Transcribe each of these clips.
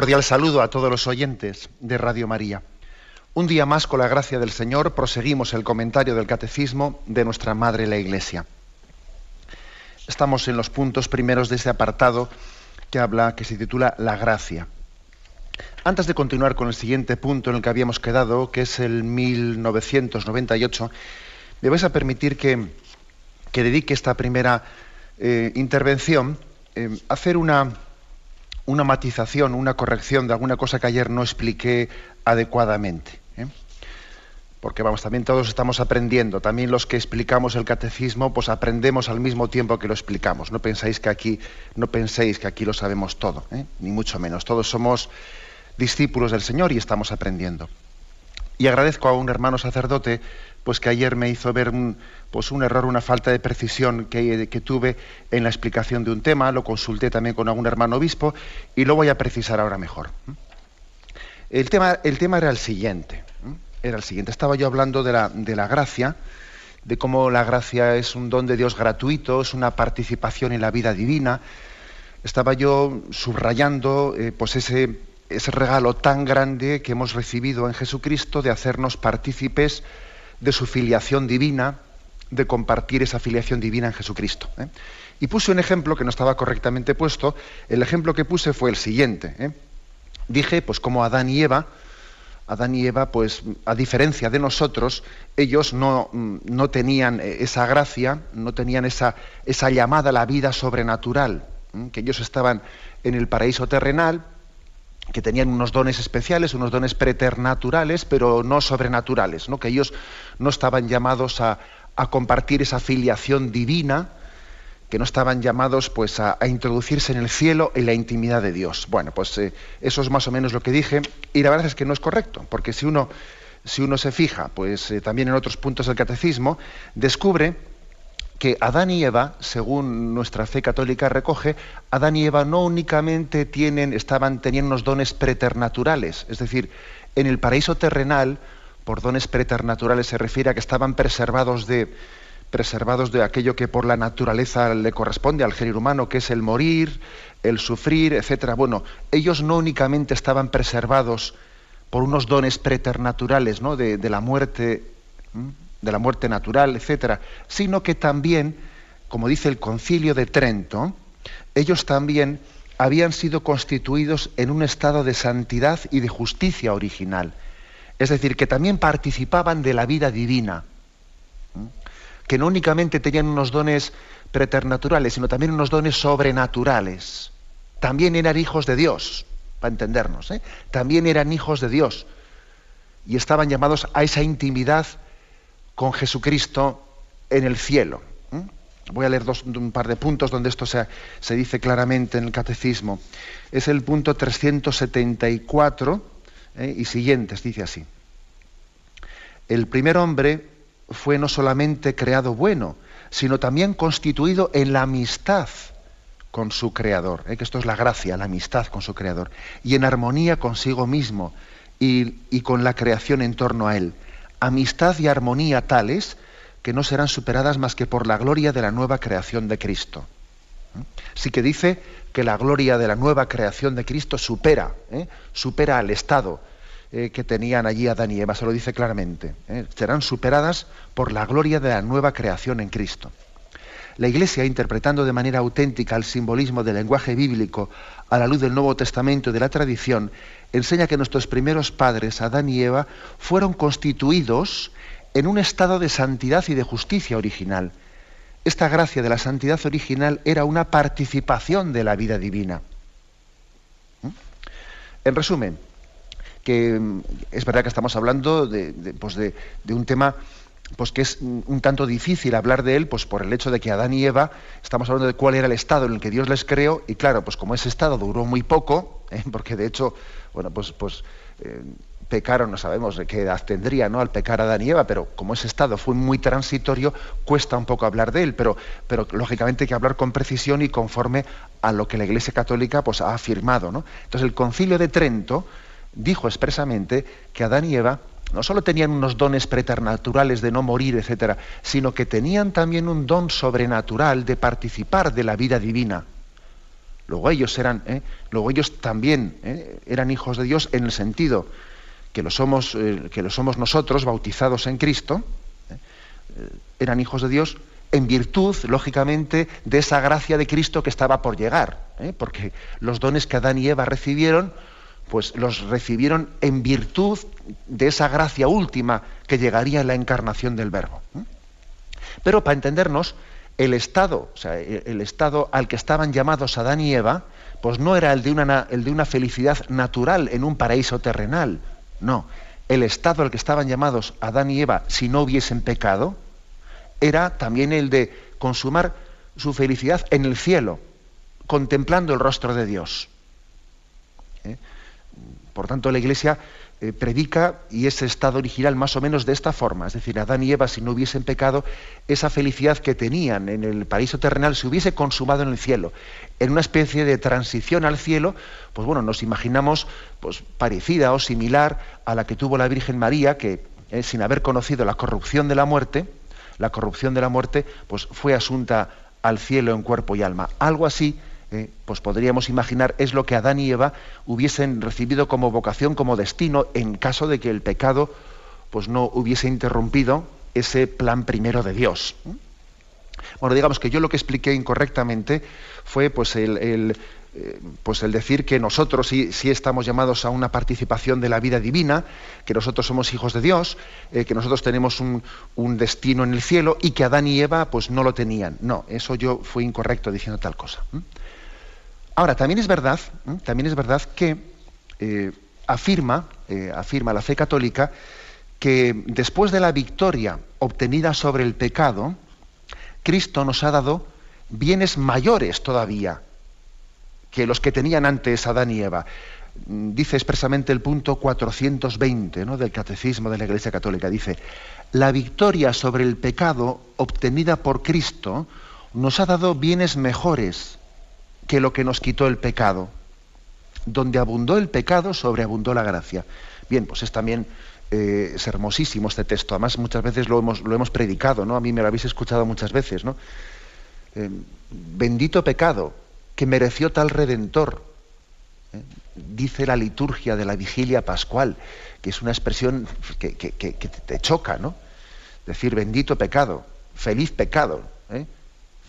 Cordial saludo a todos los oyentes de Radio María. Un día más, con la gracia del Señor, proseguimos el comentario del Catecismo de nuestra Madre la Iglesia. Estamos en los puntos primeros de este apartado que habla, que se titula La gracia. Antes de continuar con el siguiente punto en el que habíamos quedado, que es el 1998, me vais a permitir que, que dedique esta primera eh, intervención eh, a hacer una una matización, una corrección de alguna cosa que ayer no expliqué adecuadamente. ¿eh? Porque vamos, también todos estamos aprendiendo, también los que explicamos el catecismo, pues aprendemos al mismo tiempo que lo explicamos. No pensáis que aquí, no penséis que aquí lo sabemos todo, ¿eh? ni mucho menos. Todos somos discípulos del Señor y estamos aprendiendo. Y agradezco a un hermano sacerdote pues que ayer me hizo ver un, pues un error, una falta de precisión que, tuve en la explicación de un tema, lo consulté también con algún hermano obispo y lo voy a precisar ahora mejor. El tema, el tema era el siguiente, era el siguiente. Estaba yo hablando de la, de la gracia, de cómo la gracia es un don de Dios gratuito, es una participación en la vida divina. Estaba yo subrayando eh, pues ese, ese regalo tan grande que hemos recibido en Jesucristo de hacernos partícipes de su filiación divina, de compartir esa filiación divina en Jesucristo. ¿eh? Y puse un ejemplo que no estaba correctamente puesto. El ejemplo que puse fue el siguiente. ¿eh? Dije, pues como Adán y Eva, Adán y Eva, pues a diferencia de nosotros, ellos no, no tenían esa gracia, no tenían esa, esa llamada a la vida sobrenatural, ¿eh? que ellos estaban en el paraíso terrenal, que tenían unos dones especiales, unos dones preternaturales, pero no sobrenaturales, ¿no? que ellos no estaban llamados a, compartir esa filiación divina, que no estaban llamados pues, a, introducirse en el cielo en la intimidad de Dios. Bueno, pues eh, eso es más o menos lo que dije, y la verdad es que no es correcto, porque si uno, si uno se fija pues, eh, también en otros puntos del catecismo, descubre que Adán y Eva, según nuestra fe católica recoge, Adán y Eva no únicamente tienen, estaban teniendo unos dones preternaturales, es decir, en el paraíso terrenal, por dones preternaturales se refiere a que estaban preservados de, preservados de aquello que por la naturaleza le corresponde al género humano, que es el morir, el sufrir, etc. Bueno, ellos no únicamente estaban preservados por unos dones preternaturales, ¿no? de, de la muerte de la muerte natural, etcétera, sino que también, como dice el Concilio de Trento, ellos también habían sido constituidos en un estado de santidad y de justicia original. Es decir, que también participaban de la vida divina, que no únicamente tenían unos dones preternaturales, sino también unos dones sobrenaturales. También eran hijos de Dios, para entendernos. ¿eh? También eran hijos de Dios y estaban llamados a esa intimidad con Jesucristo en el cielo. Voy a leer un par de puntos donde esto se, se, dice claramente en el catecismo. Es el punto 374 ¿eh? y siguientes, dice así. El primer hombre fue no solamente creado bueno, sino también constituido en la amistad con su Creador, ¿eh? que esto es la gracia, la amistad con su Creador, y en armonía consigo mismo y, y con la creación en torno a Él amistad y armonía tales que no serán superadas más que por la gloria de la nueva creación de Cristo. Sí que dice que la gloria de la nueva creación de Cristo supera, ¿eh? supera al estado eh, que tenían allí Adán y Eva, se lo dice claramente. ¿eh? Serán superadas por la gloria de la nueva creación en Cristo. La Iglesia, interpretando de manera auténtica el simbolismo del lenguaje bíblico a la luz del Nuevo Testamento y de la tradición, enseña que nuestros primeros padres, Adán y Eva, fueron constituidos en un estado de santidad y de justicia original. Esta gracia de la santidad original era una participación de la vida divina. ¿Mm? En resumen, que mm, es verdad que estamos hablando de, pues un tema pues que es un tanto difícil hablar de él, pues por el hecho de que Adán y Eva, estamos hablando de cuál era el estado en el que Dios les creó, y claro, pues como ese estado duró muy poco, ¿eh? porque de hecho, bueno, pues, pues eh, pecaron, no sabemos de qué edad tendría, ¿no? Al pecar Adán y Eva, pero como ese estado fue muy transitorio, cuesta un poco hablar de él, pero, pero lógicamente hay que hablar con precisión y conforme a lo que la Iglesia Católica pues, ha afirmado. ¿no? Entonces el Concilio de Trento dijo expresamente que Adán y Eva no solo tenían unos dones preternaturales de no morir, etcétera, sino que tenían también un don sobrenatural de participar de la vida divina. Luego ellos eran, ¿eh? luego ellos también ¿eh? eran hijos de Dios en el sentido que lo somos, eh, que lo somos nosotros, bautizados en Cristo, eran hijos de Dios en virtud, lógicamente, de esa gracia de Cristo que estaba por llegar, porque los dones que Adán y Eva recibieron pues los recibieron en virtud de esa gracia última que llegaría en la encarnación del Verbo. Pero para entendernos, el estado, o sea, el estado al que estaban llamados Adán y Eva, pues no era el de una, el de una felicidad natural en un paraíso terrenal, no. El estado al que estaban llamados Adán y Eva si no hubiesen pecado, era también el de consumar su felicidad en el cielo, contemplando el rostro de Dios. ¿Eh? Por tanto, la Iglesia eh, predica y ese estado original más o menos de esta forma, es decir, Adán y Eva si no hubiesen pecado, esa felicidad que tenían en el paraíso terrenal se hubiese consumado en el cielo. En una especie de transición al cielo, pues bueno, nos imaginamos pues, parecida o similar a la que tuvo la Virgen María, que eh, sin haber conocido la corrupción de la muerte, la corrupción de la muerte, pues fue asunta al cielo en cuerpo y alma. Algo así eh, pues podríamos imaginar, es lo que Adán y Eva hubiesen recibido como vocación, como destino, en caso de que el pecado pues no hubiese interrumpido ese plan primero de Dios. Bueno, digamos que yo lo que expliqué incorrectamente fue pues el, eh, pues el decir que nosotros sí, sí, estamos llamados a una participación de la vida divina, que nosotros somos hijos de Dios, eh, que nosotros tenemos un, un, destino en el cielo y que Adán y Eva pues no lo tenían. No, eso yo fui incorrecto diciendo tal cosa. Ahora, también es verdad, también es verdad que eh, afirma, eh, afirma la fe católica que después de la victoria obtenida sobre el pecado, Cristo nos ha dado bienes mayores todavía que los que tenían antes Adán y Eva. Dice expresamente el punto 420 ¿no? del Catecismo de la Iglesia Católica. Dice, la victoria sobre el pecado obtenida por Cristo nos ha dado bienes mejores que lo que nos quitó el pecado. Donde abundó el pecado, sobreabundó la gracia. Bien, pues es también eh, es hermosísimo este texto. Además, muchas veces lo hemos, predicado, ¿no? A mí me lo habéis escuchado muchas veces, ¿no? Eh, bendito pecado, que mereció tal redentor. ¿eh? Dice la liturgia de la vigilia pascual, que es una expresión que, te choca, ¿no? Decir bendito pecado, feliz pecado. ¿eh?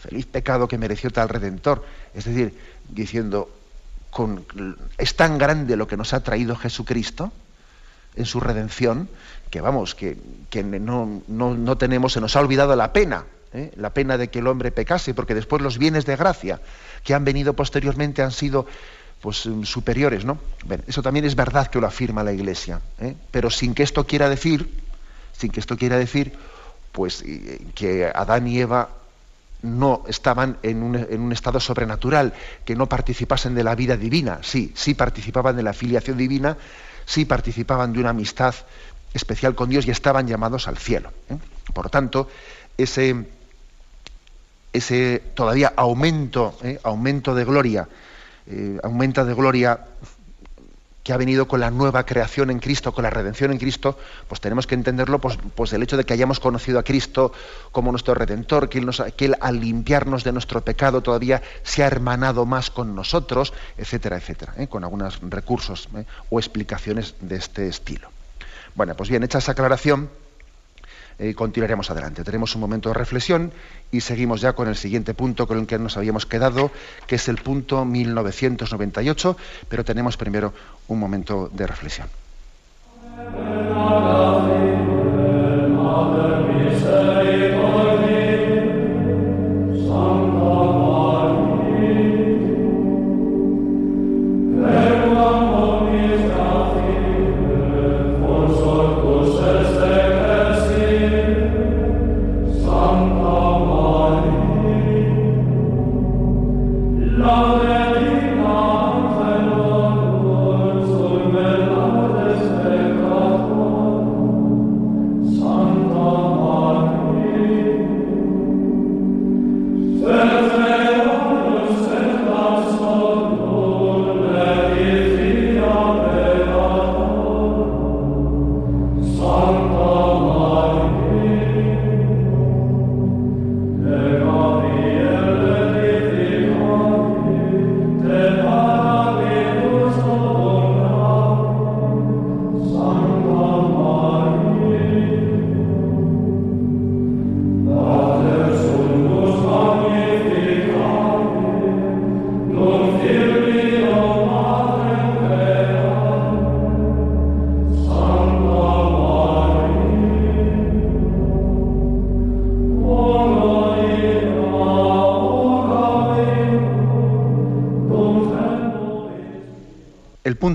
Feliz pecado que mereció tal redentor. Es decir, diciendo, con, es tan grande lo que nos ha traído Jesucristo en su redención, que vamos, que, no, tenemos, se nos ha olvidado la pena, ¿eh? la pena de que el hombre pecase, porque después los bienes de gracia que han venido posteriormente han sido pues, superiores, ¿no? eso también es verdad que lo afirma la Iglesia, ¿eh? pero sin que esto quiera decir, sin que esto quiera decir, pues eh, que Adán y Eva no estaban en un, estado sobrenatural, que no participasen de la vida divina. Sí, sí participaban de la filiación divina, sí participaban de una amistad especial con Dios y estaban llamados al cielo. ¿eh? Por tanto, ese, ese todavía aumento, ¿eh? aumento de gloria, eh, aumenta de gloria que ha venido con la nueva creación en Cristo, con la redención en Cristo, pues tenemos que entenderlo pues, pues el hecho de que hayamos conocido a Cristo como nuestro redentor, que él, nos, al limpiarnos de nuestro pecado todavía se ha hermanado más con nosotros, etcétera, etcétera, ¿eh? con algunos recursos ¿eh? o explicaciones de este estilo. Bueno, pues bien, hecha esa aclaración, eh, continuaremos adelante. Tenemos un momento de reflexión y seguimos ya con el siguiente punto con el que nos habíamos quedado, que es el punto 1998, pero tenemos primero un momento de reflexión.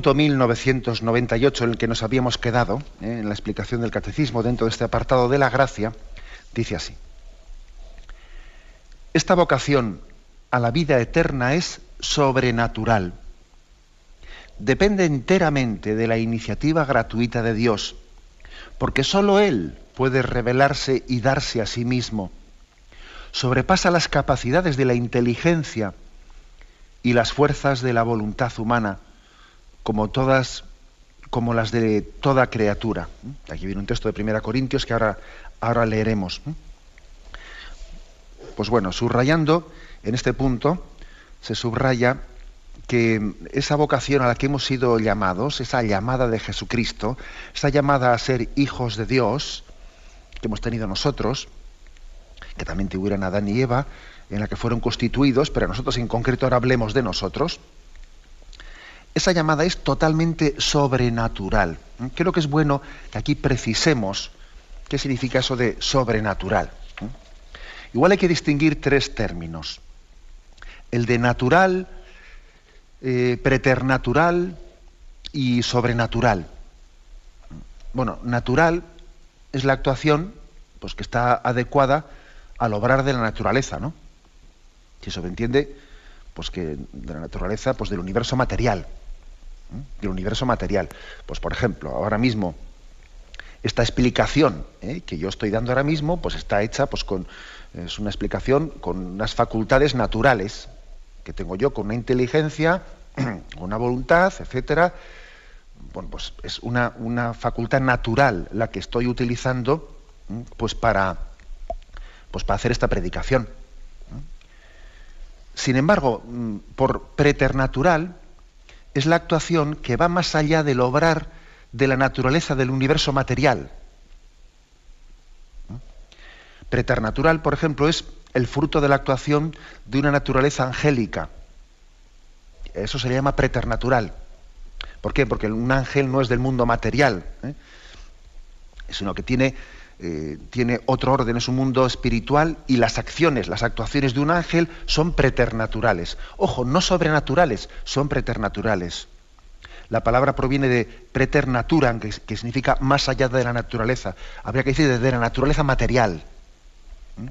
Punto 1998 en el que nos habíamos quedado, ¿eh? en la explicación del catecismo dentro de este apartado de la gracia, dice así. Esta vocación a la vida eterna es sobrenatural. Depende enteramente de la iniciativa gratuita de Dios, porque sólo Él puede revelarse y darse a sí mismo. Sobrepasa las capacidades de la inteligencia y las fuerzas de la voluntad humana como todas como las de toda criatura. Aquí viene un texto de 1 Corintios que ahora, ahora leeremos. Pues bueno, subrayando en este punto, se subraya que esa vocación a la que hemos sido llamados, esa llamada de Jesucristo, esa llamada a ser hijos de Dios, que hemos tenido nosotros, que también tuvieron Adán y Eva, en la que fueron constituidos, pero nosotros en concreto ahora hablemos de nosotros, esa llamada es totalmente sobrenatural. Creo que es bueno que aquí precisemos qué significa eso de sobrenatural. Igual hay que distinguir tres términos. El de natural, eh, preternatural y sobrenatural. Bueno, natural es la actuación pues, que está adecuada al obrar de la naturaleza, ¿no? Si eso me entiende, pues que de la naturaleza, pues del universo material del universo material. Pues por ejemplo, ahora mismo, esta explicación ¿eh? que yo estoy dando ahora mismo, pues está hecha pues con, es una explicación con unas facultades naturales que tengo yo, con una inteligencia, con una voluntad, etcétera. Bueno, pues es una, una facultad natural la que estoy utilizando pues para, pues para hacer esta predicación. Sin embargo, mm, por preternatural, es la actuación que va más allá del obrar de la naturaleza del universo material. Preternatural, por ejemplo, es el fruto de la actuación de una naturaleza angélica. Eso se le llama preternatural. ¿Por qué? Porque un ángel no es del mundo material, ¿eh? sino que tiene, eh, tiene otro orden, es un mundo espiritual y las acciones, las actuaciones de un ángel son preternaturales. Ojo, no sobrenaturales, son preternaturales. La palabra proviene de preternaturan, que, significa más allá de la naturaleza. Habría que decir de la naturaleza material. ¿Mm?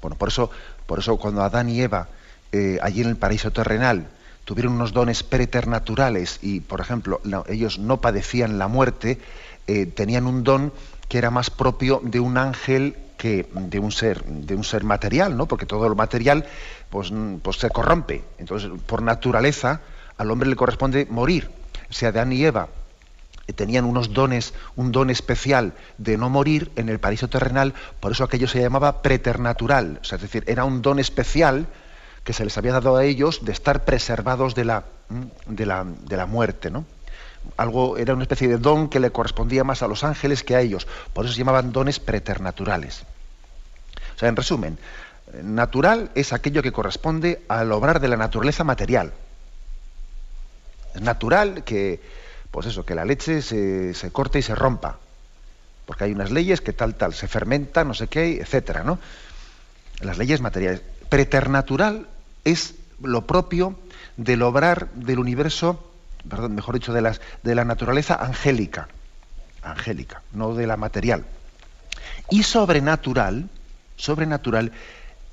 Bueno, por eso, por eso cuando Adán y Eva, eh, allí en el paraíso terrenal, tuvieron unos dones preternaturales y, por ejemplo, ellos no padecían la muerte, eh, tenían un don que era más propio de un ángel que de un ser, de un ser material, ¿no? Porque todo lo material pues, pues se corrompe. Entonces, por naturaleza, al hombre le corresponde morir. O sea, Adán y Eva eh, tenían unos dones, un don especial de no morir en el paraíso terrenal, por eso aquello se llamaba preternatural. O sea, es decir, era un don especial que se les había dado a ellos de estar preservados de la, de la, de la muerte, ¿no? Algo, era una especie de don que le correspondía más a los ángeles que a ellos. Por eso se llamaban dones preternaturales. O sea, en resumen, natural es aquello que corresponde al obrar de la naturaleza material. Es natural que, pues eso, que la leche se, se corte y se rompa. Porque hay unas leyes que tal, tal, se fermenta, no sé qué, etcétera, ¿no? Las leyes materiales. Preternatural es lo propio del obrar del universo perdón, mejor dicho, de, la naturaleza angélica, angélica, no de la material. Y sobrenatural, sobrenatural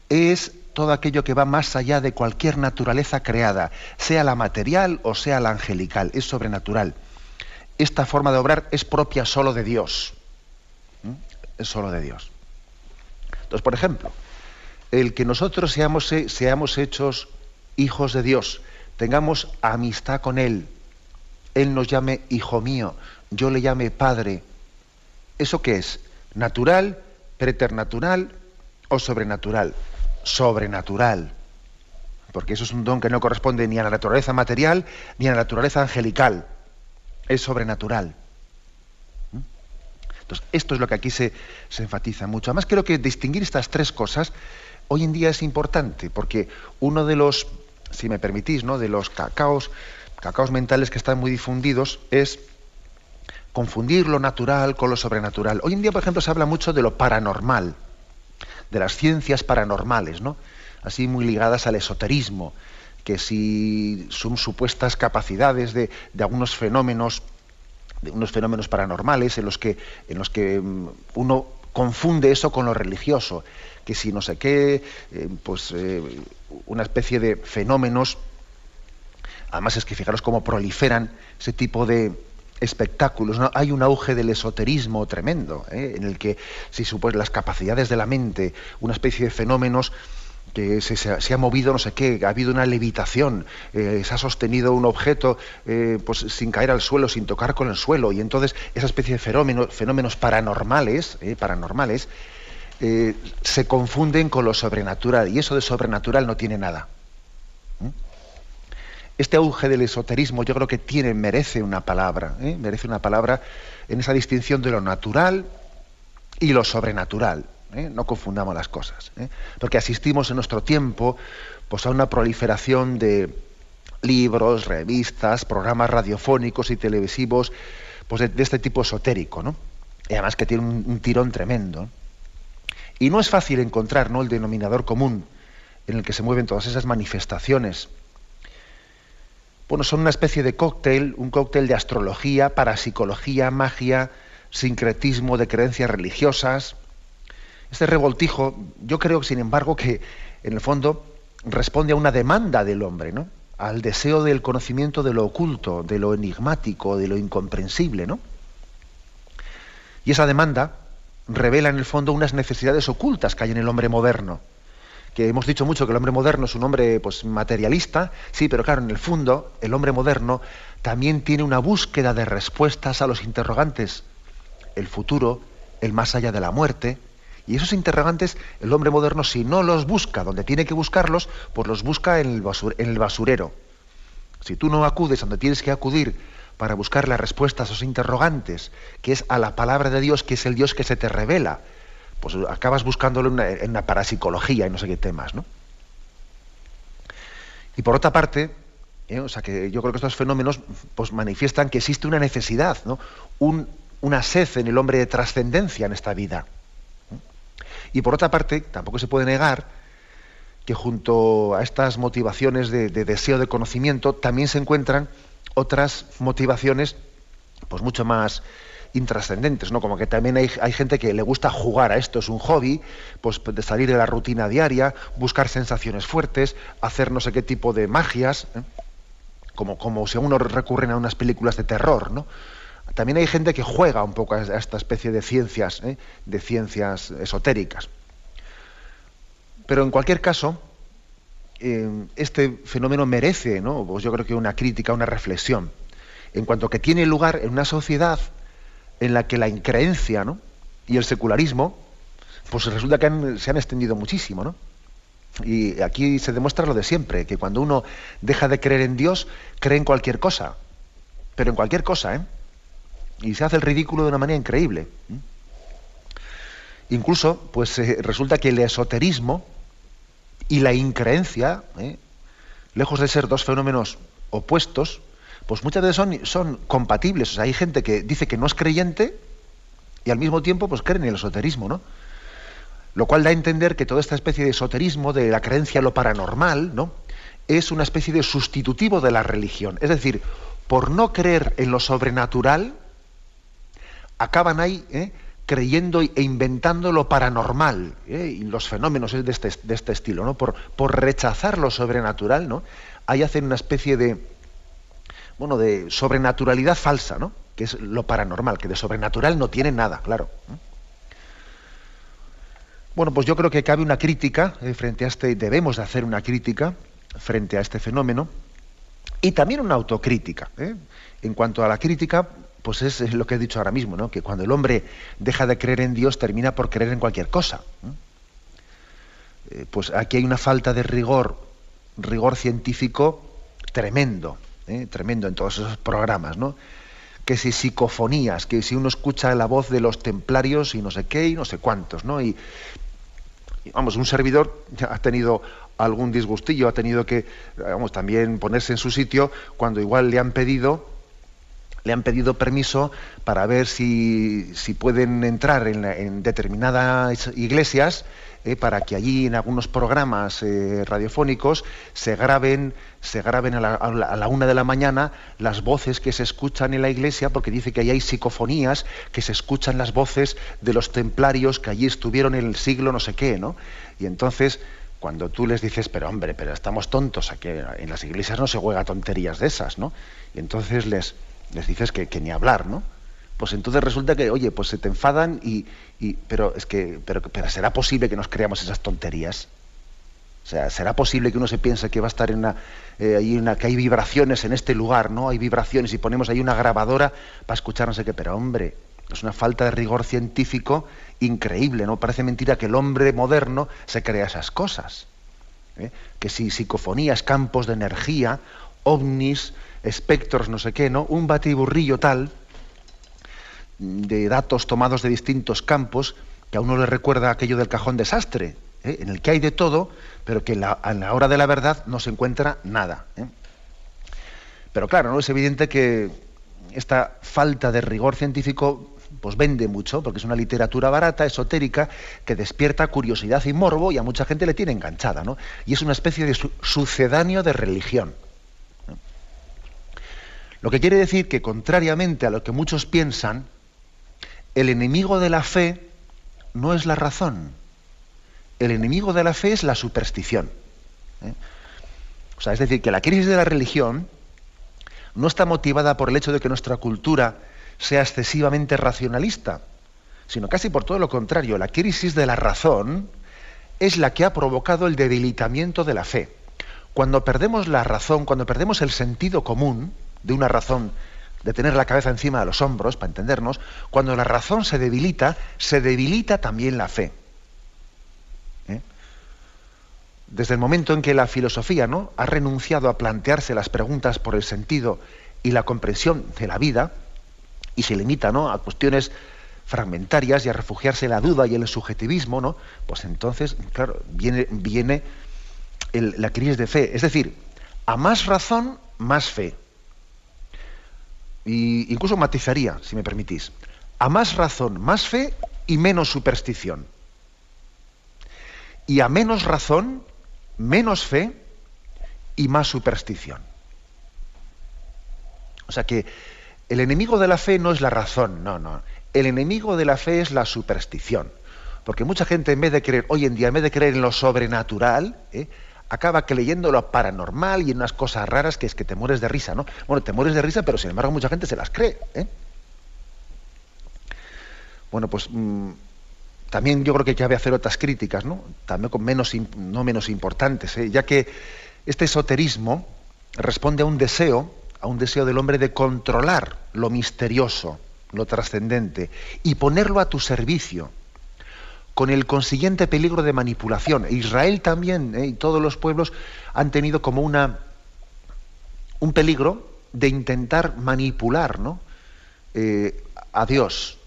es todo aquello que va más allá de cualquier naturaleza creada, sea la material o sea la angelical, es sobrenatural. Esta forma de obrar es propia solo de Dios. Es solo de Dios. Entonces, por ejemplo, el que nosotros seamos, seamos hechos hijos de Dios, tengamos amistad con Él, él nos llame hijo mío, yo le llame padre. ¿Eso qué es? ¿Natural, preternatural o sobrenatural? Sobrenatural. Porque eso es un don que no corresponde ni a la naturaleza material ni a la naturaleza angelical. Es sobrenatural. ¿Mm? Entonces, esto es lo que aquí se, se enfatiza mucho. Además, creo que distinguir estas tres cosas hoy en día es importante, porque uno de los, si me permitís, ¿no? de los cacaos cacaos mentales que están muy difundidos es confundir lo natural con lo sobrenatural. Hoy en día, por ejemplo, se habla mucho de lo paranormal, de las ciencias paranormales, ¿no? Así muy ligadas al esoterismo. que si son supuestas capacidades de, algunos fenómenos, de unos fenómenos paranormales en los que, en los que mm, uno confunde eso con lo religioso, que si no sé qué, eh, pues eh, una especie de fenómenos, además es que fijaros cómo proliferan ese tipo de, espectáculos. ¿no? Hay un auge del esoterismo tremendo, ¿eh? en el que si supone las capacidades de la mente, una especie de fenómenos que se, ha movido no sé qué, ha habido una levitación, eh, se ha sostenido un objeto eh, pues, sin caer al suelo, sin tocar con el suelo, y entonces esa especie de fenómenos, fenómenos paranormales, paranormales se confunden con lo sobrenatural, y eso de sobrenatural no tiene nada este auge del esoterismo yo creo que tiene, merece una palabra, ¿eh? merece una palabra en esa distinción de lo natural y lo sobrenatural. ¿eh? No confundamos las cosas. ¿eh? Porque asistimos en nuestro tiempo pues, a una proliferación de libros, revistas, programas radiofónicos y televisivos pues, de, este tipo esotérico, ¿no? Y además que tiene un, tirón tremendo. Y no es fácil encontrar ¿no? el denominador común en el que se mueven todas esas manifestaciones bueno, son una especie de cóctel, un cóctel de astrología, parapsicología, magia, sincretismo de creencias religiosas. Este revoltijo, yo creo, sin embargo, que en el fondo responde a una demanda del hombre, ¿no? Al deseo del conocimiento de lo oculto, de lo enigmático, de lo incomprensible, ¿no? Y esa demanda revela en el fondo unas necesidades ocultas que hay en el hombre moderno que hemos dicho mucho que el hombre moderno es un hombre pues, materialista, sí, pero claro, en el fondo el hombre moderno también tiene una búsqueda de respuestas a los interrogantes, el futuro, el más allá de la muerte, y esos interrogantes el hombre moderno si no los busca donde tiene que buscarlos, pues los busca en el, en el basurero. Si tú no acudes donde tienes que acudir para buscar las respuestas a esos interrogantes, que es a la palabra de Dios, que es el Dios que se te revela, pues acabas buscándolo en una, parapsicología y no sé qué temas, ¿no? Y por otra parte, ¿eh? o sea que yo creo que estos fenómenos pues, manifiestan que existe una necesidad, ¿no? una sed en el hombre de trascendencia en esta vida. Y por otra parte, tampoco se puede negar que junto a estas motivaciones de, de deseo de conocimiento también se encuentran otras motivaciones pues mucho más intrascendentes, ¿no? Como que también hay, gente que le gusta jugar a esto, es un hobby, pues de salir de la rutina diaria, buscar sensaciones fuertes, hacer no sé qué tipo de magias, ¿eh? como, como si uno recurren a unas películas de terror, ¿no? También hay gente que juega un poco a esta especie de ciencias, ¿eh? de ciencias esotéricas. Pero en cualquier caso, eh, este fenómeno merece, ¿no? Pues yo creo que una crítica, una reflexión, en cuanto que tiene lugar en una sociedad en la que la increencia y el secularismo, pues resulta que se han extendido muchísimo, ¿no? Y aquí se demuestra lo de siempre, que cuando uno deja de creer en Dios, cree en cualquier cosa, pero en cualquier cosa, ¿eh? Y se hace el ridículo de una manera increíble. Incluso, pues eh, resulta que el esoterismo y la increencia, ¿eh? lejos de ser dos fenómenos opuestos, pues muchas veces son, compatibles. O sea, hay gente que dice que no es creyente y al mismo tiempo pues cree en el esoterismo, ¿no? Lo cual da a entender que toda esta especie de esoterismo, de la creencia en lo paranormal, ¿no? Es una especie de sustitutivo de la religión. Es decir, por no creer en lo sobrenatural, acaban ahí ¿eh? creyendo e inventando lo paranormal ¿eh? y los fenómenos de este, de este estilo, ¿no? Por, por rechazar lo sobrenatural, ¿no? Ahí hacen una especie de, bueno, de sobrenaturalidad falsa, ¿no? Que es lo paranormal, que de sobrenatural no tiene nada, claro. Bueno, pues yo creo que cabe una crítica eh, frente a este, debemos de hacer una crítica frente a este fenómeno y también una autocrítica. ¿eh? En cuanto a la crítica, pues es, lo que he dicho ahora mismo, ¿no? Que cuando el hombre deja de creer en Dios, termina por creer en cualquier cosa. Eh, pues aquí hay una falta de rigor, rigor científico tremendo. ¿Eh? tremendo en todos esos programas, ¿no? Que si psicofonías, que si uno escucha la voz de los templarios y no sé qué y no sé cuántos, ¿no? Y, vamos, un servidor ha tenido algún disgustillo, ha tenido que, vamos, también ponerse en su sitio cuando igual le han pedido le han pedido permiso para ver si, si pueden entrar en, en determinadas iglesias eh, para que allí en algunos programas eh, radiofónicos se graben, se graben a la, una de la mañana las voces que se escuchan en la iglesia, porque dice que ahí hay psicofonías, que se escuchan las voces de los templarios que allí estuvieron en el siglo no sé qué, ¿no? Y entonces, cuando tú les dices, pero hombre, pero estamos tontos, aquí en las iglesias no se juega tonterías de esas, ¿no? Y entonces les, les dices que, que ni hablar, ¿no? Pues entonces resulta que, oye, pues se te enfadan y, pero es que, pero, pero será posible que nos creamos esas tonterías. O sea, será posible que uno se piense que va a estar en una, eh, una, que hay vibraciones en este lugar, ¿no? Hay vibraciones y ponemos ahí una grabadora para escuchar no sé qué, pero hombre, es una falta de rigor científico increíble, ¿no? Parece mentira que el hombre moderno se crea esas cosas. ¿eh? Que si psicofonías, campos de energía, ovnis, espectros, no sé qué, ¿no? Un batiburrillo tal, de datos tomados de distintos campos, que a uno le recuerda aquello del cajón desastre, ¿eh? en el que hay de todo, pero que en la, hora de la verdad no se encuentra nada. ¿eh? Pero claro, ¿no? es evidente que esta falta de rigor científico pues vende mucho, porque es una literatura barata, esotérica, que despierta curiosidad y morbo y a mucha gente le tiene enganchada, ¿no? Y es una especie de sucedáneo de religión. Lo que quiere decir que, contrariamente a lo que muchos piensan, el enemigo de la fe no es la razón. El enemigo de la fe es la superstición. ¿eh? O sea, es decir, que la crisis de la religión no está motivada por el hecho de que nuestra cultura sea excesivamente racionalista, sino casi por todo lo contrario. La crisis de la razón es la que ha provocado el debilitamiento de la fe. Cuando perdemos la razón, cuando perdemos el sentido común de una razón de tener la cabeza encima de los hombros, para entendernos, cuando la razón se debilita, se debilita también la fe. ¿Eh? Desde el momento en que la filosofía ¿no? ha renunciado a plantearse las preguntas por el sentido y la comprensión de la vida, y se limita ¿no? a cuestiones fragmentarias y a refugiarse en la duda y en el subjetivismo, ¿no? pues entonces, claro, viene, viene la crisis de fe. Es decir, a más razón, más fe y incluso matizaría, si me permitís, a más razón, más fe y menos superstición. Y a menos razón, menos fe y más superstición. O sea que el enemigo de la fe no es la razón, no, no. El enemigo de la fe es la superstición. Porque mucha gente en vez de creer, hoy en día, en vez de creer en lo sobrenatural, ¿eh? Acaba creyendo lo paranormal y en unas cosas raras que es que te mueres de risa, ¿no? Bueno, te mueres de risa, pero sin embargo mucha gente se las cree. ¿eh? Bueno, pues mm, también yo creo que cabe hacer otras críticas, ¿no? También con menos, no menos importantes, ¿eh? ya que este esoterismo responde a un deseo, a un deseo del hombre de controlar lo misterioso, lo trascendente, y ponerlo a tu servicio con el consiguiente peligro de manipulación. Israel también ¿eh? y todos los pueblos han tenido como una, un peligro de intentar manipular ¿no? Eh, a Dios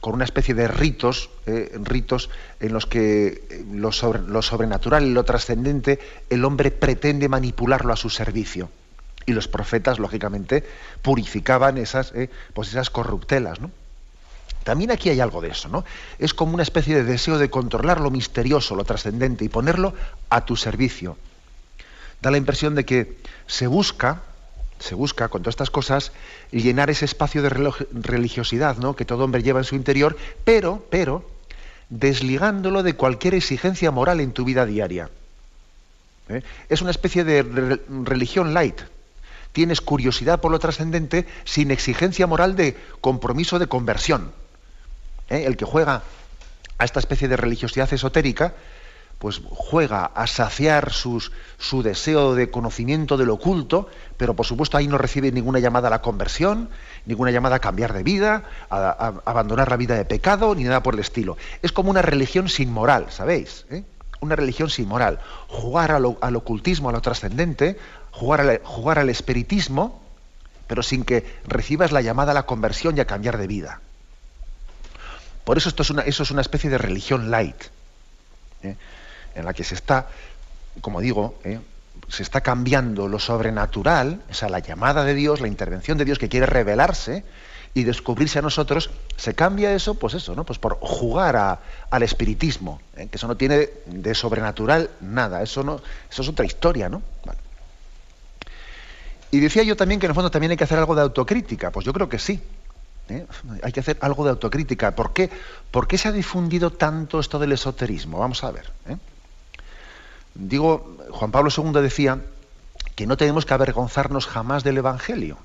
con una especie de ritos, eh, ritos en los que lo, sobrenatural y lo trascendente el hombre pretende manipularlo a su servicio. Y los profetas, lógicamente, purificaban esas, pues esas corruptelas. ¿no? También aquí hay algo de eso, ¿no? Es como una especie de deseo de controlar lo misterioso, lo trascendente y ponerlo a tu servicio. Da la impresión de que se busca, se busca con todas estas cosas llenar ese espacio de religiosidad, ¿no? Que todo hombre lleva en su interior, pero, pero, desligándolo de cualquier exigencia moral en tu vida diaria. ¿Eh? Es una especie de religión light. Tienes curiosidad por lo trascendente sin exigencia moral de compromiso de conversión. ¿Eh? el que juega a esta especie de religiosidad esotérica, pues juega a saciar su deseo de conocimiento del oculto, pero por supuesto ahí no recibe ninguna llamada a la conversión, ninguna llamada a cambiar de vida, a, abandonar la vida de pecado, ni nada por el estilo. Es como una religión sin moral, ¿sabéis? ¿Eh? Una religión sin moral. Jugar al, ocultismo, a lo trascendente, jugar al espiritismo, pero sin que recibas la llamada a la conversión y a cambiar de vida. Por eso esto es una, eso es una especie de religión light, ¿eh? en la que se está, como digo, ¿eh? se está cambiando lo sobrenatural, o sea, la llamada de Dios, la intervención de Dios que quiere revelarse, y descubrirse a nosotros, se cambia eso, pues eso, ¿no? Pues por jugar al espiritismo, ¿eh? que eso no tiene de sobrenatural nada, eso no, eso es otra historia, ¿no? Y decía yo también que en el fondo también hay que hacer algo de autocrítica, pues yo creo que sí. ¿Eh? Hay que hacer algo de autocrítica. ¿Por qué? ¿Por qué se ha difundido tanto esto del esoterismo? Vamos a ver. ¿eh? Digo, Juan Pablo II decía que no tenemos que avergonzarnos jamás del Evangelio.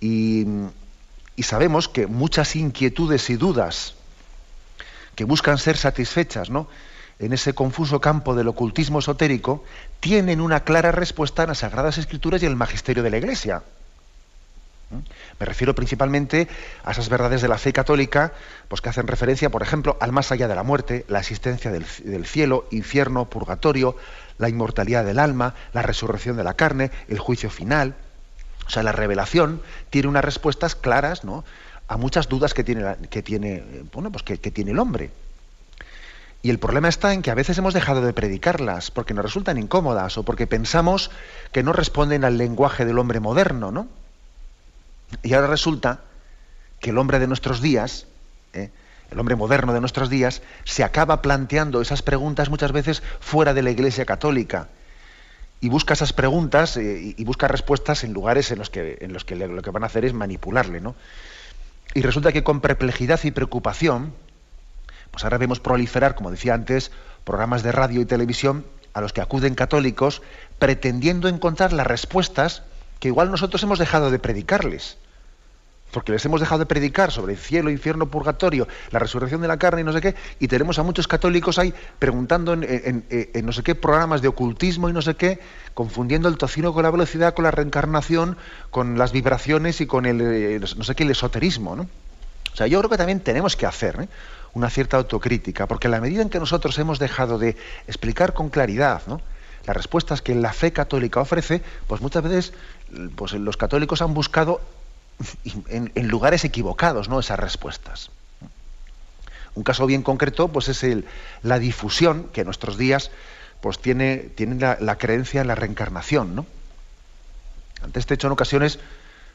Y, y sabemos que muchas inquietudes y dudas que buscan ser satisfechas ¿no? en ese confuso campo del ocultismo esotérico tienen una clara respuesta en las Sagradas Escrituras y en el magisterio de la Iglesia. Me refiero principalmente a esas verdades de la fe católica, pues que hacen referencia, por ejemplo, al más allá de la muerte, la existencia del, cielo, infierno, purgatorio, la inmortalidad del alma, la resurrección de la carne, el juicio final. O sea, la revelación tiene unas respuestas claras ¿no? a muchas dudas que tiene, que bueno, pues que, tiene el hombre. Y el problema está en que a veces hemos dejado de predicarlas porque nos resultan incómodas o porque pensamos que no responden al lenguaje del hombre moderno, ¿no? Y ahora resulta que el hombre de nuestros días, ¿eh? el hombre moderno de nuestros días, se acaba planteando esas preguntas muchas veces fuera de la Iglesia católica y busca esas preguntas eh, y busca respuestas en lugares en los que, en los que lo que van a hacer es manipularle. ¿no? Y resulta que con perplejidad y preocupación, pues ahora vemos proliferar, como decía antes, programas de radio y televisión a los que acuden católicos pretendiendo encontrar las respuestas que igual nosotros hemos dejado de predicarles porque les hemos dejado de predicar sobre el cielo, infierno, purgatorio, la resurrección de la carne y no sé qué, y tenemos a muchos católicos ahí preguntando en, no sé qué programas de ocultismo y no sé qué, confundiendo el tocino con la velocidad, con la reencarnación, con las vibraciones y con el, eh, no sé qué, el esoterismo. ¿no? O sea, yo creo que también tenemos que hacer ¿eh? una cierta autocrítica, porque en la medida en que nosotros hemos dejado de explicar con claridad, ¿no? Las respuestas que la fe católica ofrece, pues muchas veces pues los católicos han buscado en, lugares equivocados, ¿no? Esas respuestas. Un caso bien concreto, pues es el, la difusión que en nuestros días pues tiene, tiene la, creencia en la reencarnación, ¿no? Ante este hecho, en ocasiones,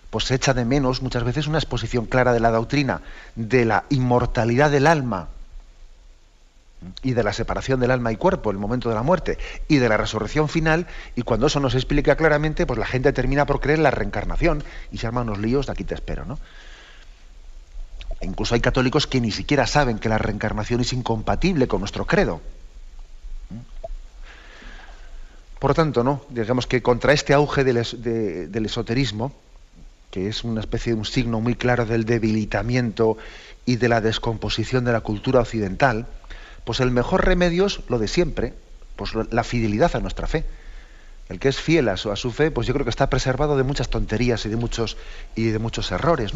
pues se echa de menos muchas veces una exposición clara de la doctrina de la inmortalidad del alma y de la separación del alma y cuerpo, el momento de la muerte, y de la resurrección final, y cuando eso no se explica claramente, pues la gente termina por creer en la reencarnación y se arman unos líos, de aquí te espero, ¿no? E incluso hay católicos que ni siquiera saben que la reencarnación es incompatible con nuestro credo. Por lo tanto, ¿no? digamos que contra este auge del esoterismo, que es una especie de un signo muy claro del debilitamiento y de la descomposición de la cultura occidental, pues el mejor remedio es lo de siempre, pues la fidelidad a nuestra fe. El que es fiel a su, fe, pues yo creo que está preservado de muchas tonterías y de muchos, y de muchos errores.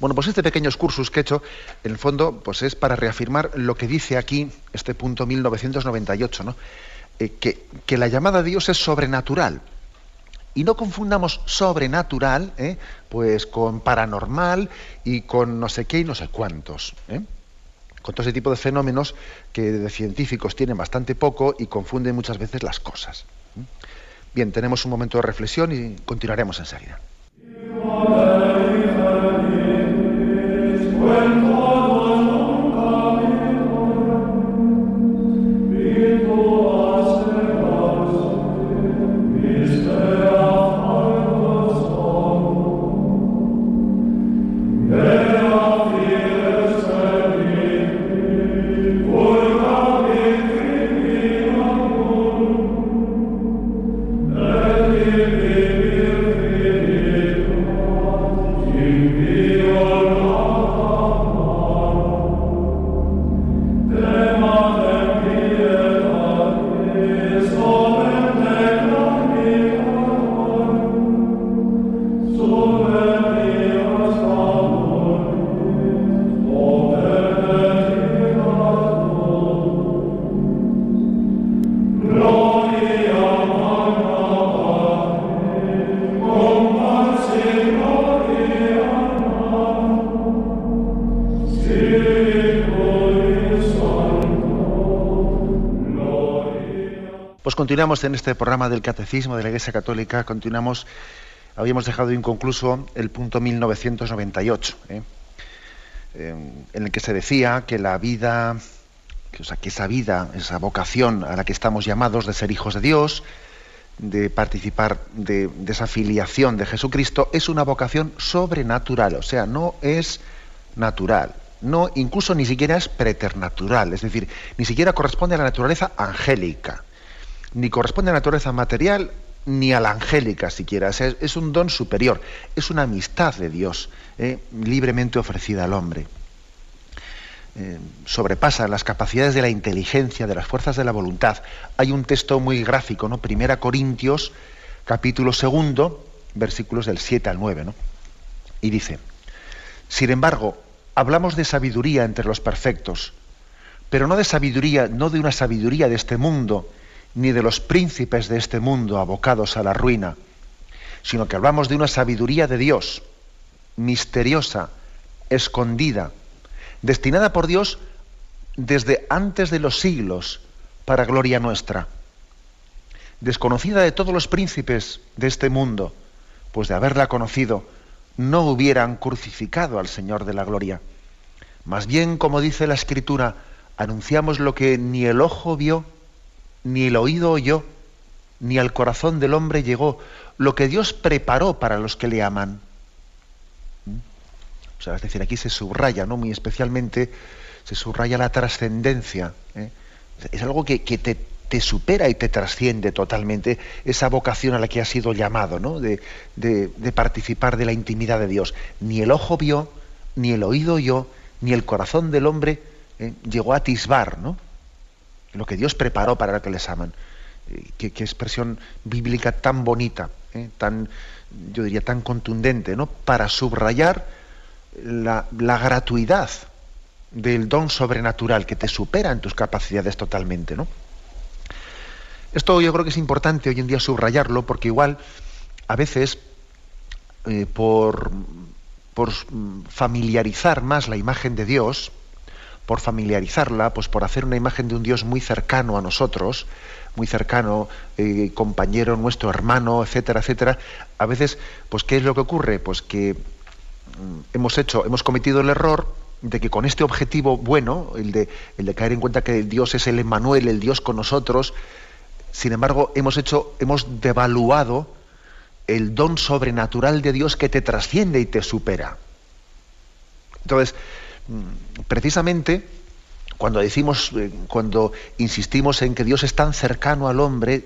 Bueno, pues este pequeño excursus que he hecho, en el fondo, pues es para reafirmar lo que dice aquí, este punto 1998, ¿no? Eh, que, que, la llamada a Dios es sobrenatural. Y no confundamos sobrenatural ¿eh? pues con paranormal y con no sé qué y no sé cuántos. ¿eh? Con todo ese tipo de fenómenos que de científicos tienen bastante poco y confunden muchas veces las cosas. Bien, tenemos un momento de reflexión y continuaremos enseguida. Continuamos en este programa del Catecismo de la Iglesia Católica, continuamos. Habíamos dejado inconcluso el punto 1998, ¿eh? en el que se decía que la vida, que, o sea, que esa vida, esa vocación a la que estamos llamados de ser hijos de Dios, de participar de, de, esa filiación de Jesucristo, es una vocación sobrenatural, o sea, no es natural, no, incluso ni siquiera es preternatural, es decir, ni siquiera corresponde a la naturaleza angélica, ni corresponde a la naturaleza material, ni a la angélica siquiera, es, un don superior, es una amistad de Dios, eh, libremente ofrecida al hombre. Eh, sobrepasa las capacidades de la inteligencia, de las fuerzas de la voluntad. Hay un texto muy gráfico, ¿no? Primera Corintios, capítulo segundo, versículos del 7 al 9, ¿no? Y dice, sin embargo, hablamos de sabiduría entre los perfectos, pero no de sabiduría, no de una sabiduría de este mundo, ni de los príncipes de este mundo abocados a la ruina, sino que hablamos de una sabiduría de Dios, misteriosa, escondida, destinada por Dios desde antes de los siglos para gloria nuestra, desconocida de todos los príncipes de este mundo, pues de haberla conocido, no hubieran crucificado al Señor de la gloria. Más bien, como dice la Escritura, anunciamos lo que ni el ojo vio, ni el oído oyó, ni al corazón del hombre llegó lo que Dios preparó para los que le aman. O sea, es decir, aquí se subraya, ¿no? Muy especialmente se subraya la trascendencia. ¿eh? Es algo que, te, te, supera y te trasciende totalmente esa vocación a la que has sido llamado, ¿no? De, de participar de la intimidad de Dios. Ni el ojo vio, ni el oído oyó, ni el corazón del hombre ¿eh? llegó a atisbar, ¿no? Lo que Dios preparó para los que les aman. Eh, qué, expresión bíblica tan bonita, ¿eh? tan, yo diría, tan contundente, ¿no? Para subrayar la, gratuidad del don sobrenatural que te supera en tus capacidades totalmente, ¿no? Esto yo creo que es importante hoy en día subrayarlo porque igual a veces eh, por, por familiarizar más la imagen de Dios, por familiarizarla, pues por hacer una imagen de un Dios muy cercano a nosotros, muy cercano, eh, compañero nuestro, hermano, etcétera, etcétera, a veces, pues ¿qué es lo que ocurre? Pues que mm, hemos hecho, hemos cometido el error de que con este objetivo bueno, el de, el de caer en cuenta que Dios es el Emmanuel, el Dios con nosotros, sin embargo, hemos hecho, hemos devaluado el don sobrenatural de Dios que te trasciende y te supera. Entonces, precisamente cuando decimos, eh, cuando insistimos en que Dios es tan cercano al hombre,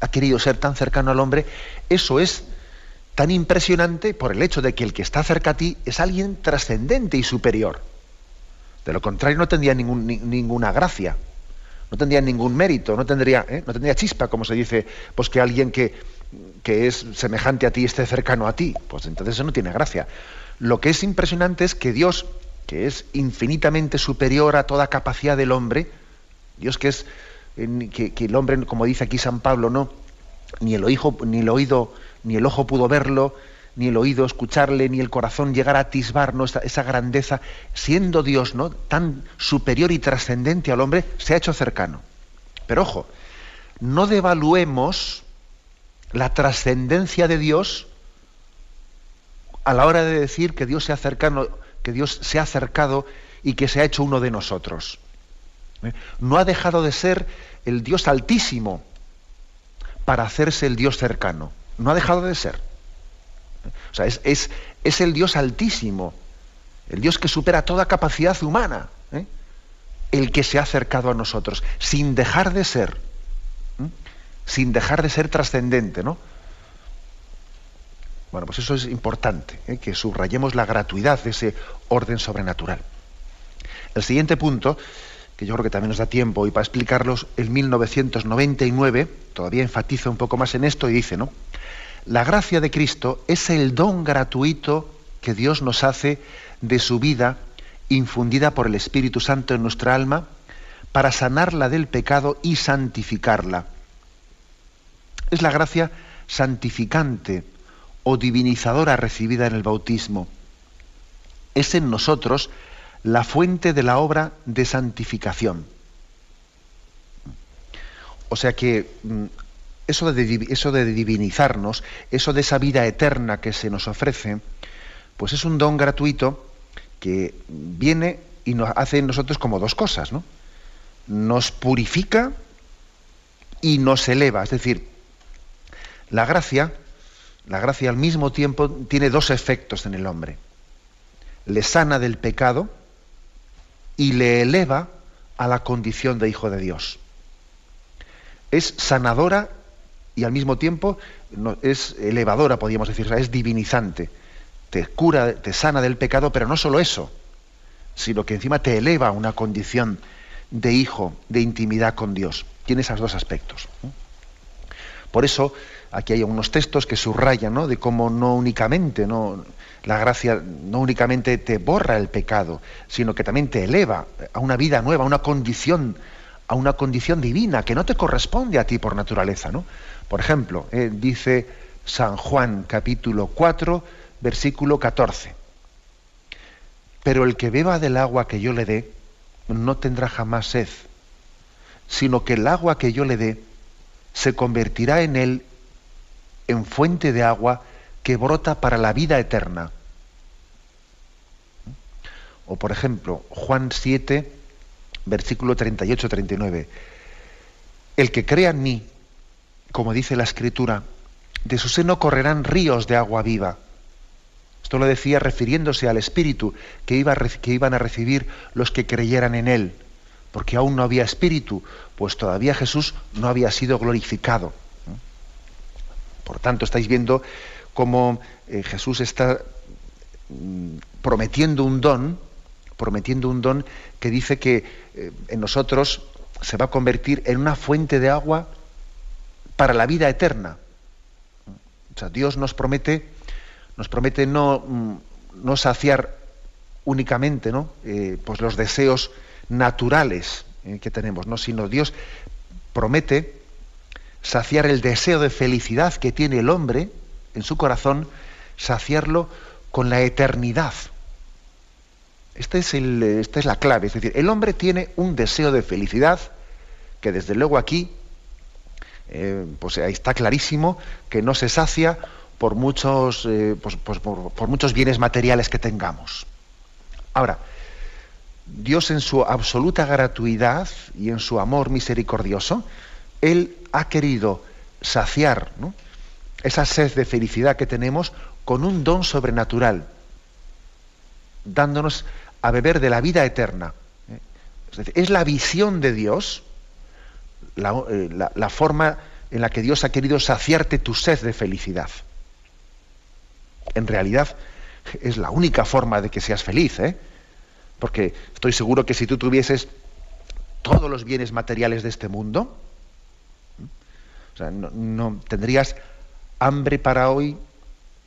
ha querido ser tan cercano al hombre, eso es tan impresionante por el hecho de que el que está cerca a ti es alguien trascendente y superior. De lo contrario no tendría ninguna gracia, no tendría ningún mérito, no tendría, ¿eh? no tendría chispa, como se dice, pues que alguien que, que es semejante a ti esté cercano a ti. Pues entonces eso no tiene gracia. Lo que es impresionante es que Dios que es infinitamente superior a toda capacidad del hombre, Dios que es que, el hombre, como dice aquí San Pablo, no, ni el oído, ni el oído, ni el ojo pudo verlo, ni el oído escucharle, ni el corazón llegar a atisbar esa, esa, grandeza, siendo Dios ¿no? tan superior y trascendente al hombre, se ha hecho cercano. Pero ojo, no devaluemos la trascendencia de Dios a la hora de decir que Dios sea cercano que Dios se ha acercado y que se ha hecho uno de nosotros. ¿Eh? No ha dejado de ser el Dios altísimo para hacerse el Dios cercano. No ha dejado de ser. ¿Eh? O sea, es, es, el Dios altísimo, el Dios que supera toda capacidad humana, ¿eh? el que se ha acercado a nosotros, sin dejar de ser, sin dejar de ser trascendente, ¿no? Bueno, pues eso es importante, ¿eh? que subrayemos la gratuidad de ese orden sobrenatural. El siguiente punto, que yo creo que también nos da tiempo y para explicarlos, el 1999 todavía enfatiza un poco más en esto y dice, ¿no? La gracia de Cristo es el don gratuito que Dios nos hace de su vida infundida por el Espíritu Santo en nuestra alma para sanarla del pecado y santificarla. Es la gracia santificante o divinizadora recibida en el bautismo. Es en nosotros la fuente de la obra de santificación. O sea que mm, eso de, eso de divinizarnos, eso de esa vida eterna que se nos ofrece, pues es un don gratuito que viene y nos hace en nosotros como dos cosas, ¿no? Nos purifica y nos eleva. Es decir, la gracia, la gracia al mismo tiempo tiene dos efectos en el hombre. Le sana del pecado y le eleva a la condición de hijo de Dios. Es sanadora y al mismo tiempo es elevadora, podríamos decir, es divinizante. Te cura, te sana del pecado, pero no solo eso, sino que encima te eleva a una condición de hijo, de intimidad con Dios. Tiene esos dos aspectos. Por eso, aquí hay unos textos que subrayan ¿no? de cómo no únicamente, ¿no? la gracia no únicamente te borra el pecado, sino que también te eleva a una vida nueva, a una condición, a una condición divina que no te corresponde a ti por naturaleza. ¿no? Por ejemplo, eh, dice San Juan capítulo 4, versículo 14. Pero el que beba del agua que yo le dé, no tendrá jamás sed, sino que el agua que yo le dé se convertirá en él en fuente de agua que brota para la vida eterna. O por ejemplo, Juan 7, versículo 38-39. El que crea en mí, como dice la escritura, de su seno correrán ríos de agua viva. Esto lo decía refiriéndose al Espíritu que, iba que iban a recibir los que creyeran en Él, porque aún no había Espíritu, pues todavía Jesús no había sido glorificado. Por tanto, estáis viendo cómo eh, Jesús está mm, prometiendo un don, prometiendo un don que dice que eh, en nosotros se va a convertir en una fuente de agua para la vida eterna. O sea, Dios nos promete, nos promete no, mm, no saciar únicamente ¿no? Eh, pues los deseos naturales que tenemos, ¿no? sino Dios promete saciar el deseo de felicidad que tiene el hombre en su corazón, saciarlo con la eternidad. Este es esta es la clave. Es decir, el hombre tiene un deseo de felicidad que desde luego aquí eh, pues está clarísimo que no se sacia por muchos, eh, pues, pues, por, muchos bienes materiales que tengamos. Ahora, Dios en su absoluta gratuidad y en su amor misericordioso, Él ha querido saciar esa sed de felicidad que tenemos con un don sobrenatural, dándonos a beber de la vida eterna. Es, la visión de Dios, eh, la, forma en la que Dios ha querido saciarte tu sed de felicidad. En realidad es la única forma de que seas feliz, ¿eh? porque estoy seguro que si tú tuvieses todos los bienes materiales de este mundo, no, tendrías hambre para hoy,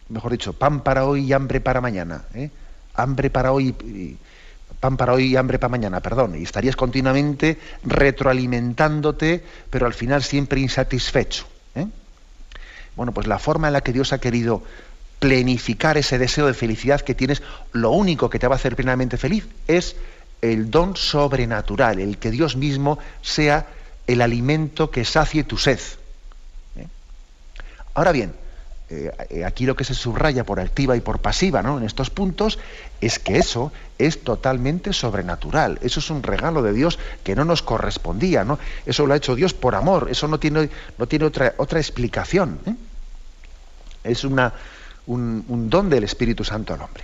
mejor dicho, pan para hoy y hambre para mañana. ¿eh? Hambre para hoy, y, pan para hoy y hambre para mañana, perdón. Y estarías continuamente retroalimentándote, pero al final siempre insatisfecho. ¿eh? Bueno, pues la forma en la que Dios ha querido plenificar ese deseo de felicidad que tienes, lo único que te va a hacer plenamente feliz es el don sobrenatural, el que Dios mismo sea el alimento que sacie tu sed. Ahora bien, eh, eh, aquí lo que se subraya por activa y por pasiva ¿no? en estos puntos es que eso es totalmente sobrenatural. Eso es un regalo de Dios que no nos correspondía. ¿no? Eso lo ha hecho Dios por amor. Eso no tiene, no tiene otra, otra explicación. ¿eh? Es un, un, don del Espíritu Santo al hombre.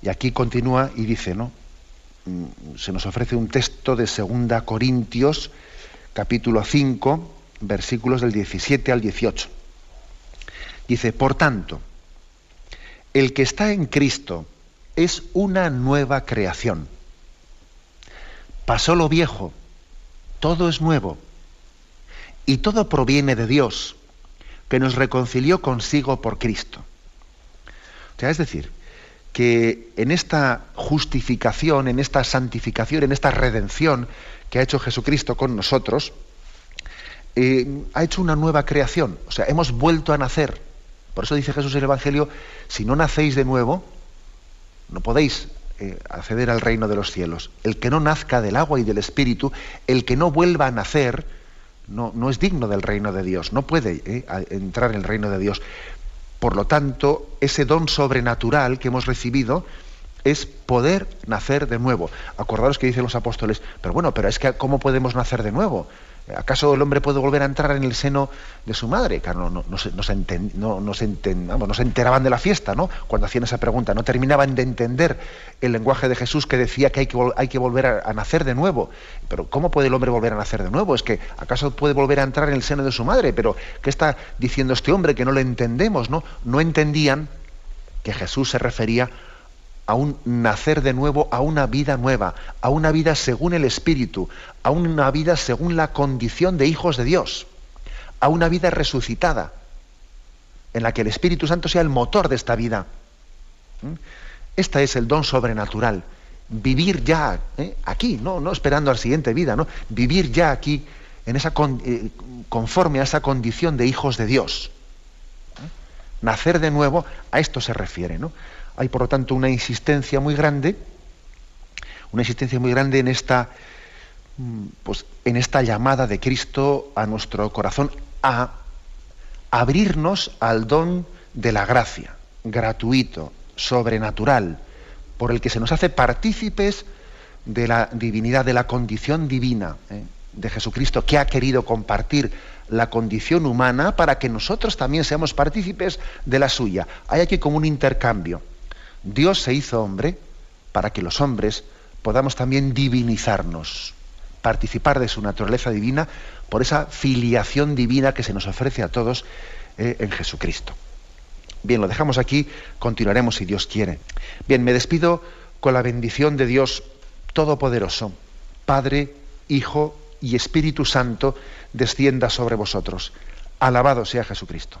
Y aquí continúa y dice, ¿no? Mm, se nos ofrece un texto de 2 Corintios, capítulo 5, versículos del 17 al 18. Dice, por tanto, el que está en Cristo es una nueva creación. Pasó lo viejo, todo es nuevo, y todo proviene de Dios, que nos reconcilió consigo por Cristo. O sea, es decir, que en esta justificación, en esta santificación, en esta redención que ha hecho Jesucristo con nosotros, eh, ha hecho una nueva creación. O sea, hemos vuelto a nacer por eso dice Jesús en el Evangelio, si no nacéis de nuevo, no podéis eh, acceder al reino de los cielos. El que no nazca del agua y del espíritu, el que no vuelva a nacer, no, no es digno del reino de Dios, no puede ¿eh? entrar en el reino de Dios. Por lo tanto, ese don sobrenatural que hemos recibido es poder nacer de nuevo. Acordaros que dicen los apóstoles, pero bueno, pero es que ¿cómo podemos nacer de nuevo? ¿Acaso el hombre puede volver a entrar en el seno de su madre? Claro, no, no, se, enteraban de la fiesta, ¿no? Cuando hacían esa pregunta, no terminaban de entender el lenguaje de Jesús que decía que hay que, hay que volver a, nacer de nuevo. Pero ¿cómo puede el hombre volver a nacer de nuevo? Es que ¿acaso puede volver a entrar en el seno de su madre? Pero ¿qué está diciendo este hombre que no lo entendemos, no? No entendían que Jesús se refería a un nacer de nuevo, a una vida nueva, a una vida según el Espíritu, a una vida según la condición de hijos de Dios, a una vida resucitada, en la que el Espíritu Santo sea el motor de esta vida. ¿Mm? Este es el don sobrenatural. Vivir ya ¿eh? aquí, ¿no? no esperando a la siguiente vida, ¿no? Vivir ya aquí en esa eh, conforme a esa condición de hijos de Dios. ¿Eh? Nacer de nuevo, a esto se refiere, ¿no? Hay, por lo tanto, una insistencia muy grande, una insistencia muy grande en esta, mm, pues, en esta llamada de Cristo a nuestro corazón a abrirnos al don de la gracia, gratuito, sobrenatural, por el que se nos hace partícipes de la divinidad, de la condición divina ¿eh? de Jesucristo, que ha querido compartir la condición humana para que nosotros también seamos partícipes de la suya. Hay aquí como un intercambio. Dios se hizo hombre para que los hombres podamos también divinizarnos, participar de su naturaleza divina por esa filiación divina que se nos ofrece a todos eh, en Jesucristo. Bien, lo dejamos aquí, continuaremos si Dios quiere. Bien, me despido con la bendición de Dios Todopoderoso, Padre, Hijo y Espíritu Santo, descienda sobre vosotros. Alabado sea Jesucristo.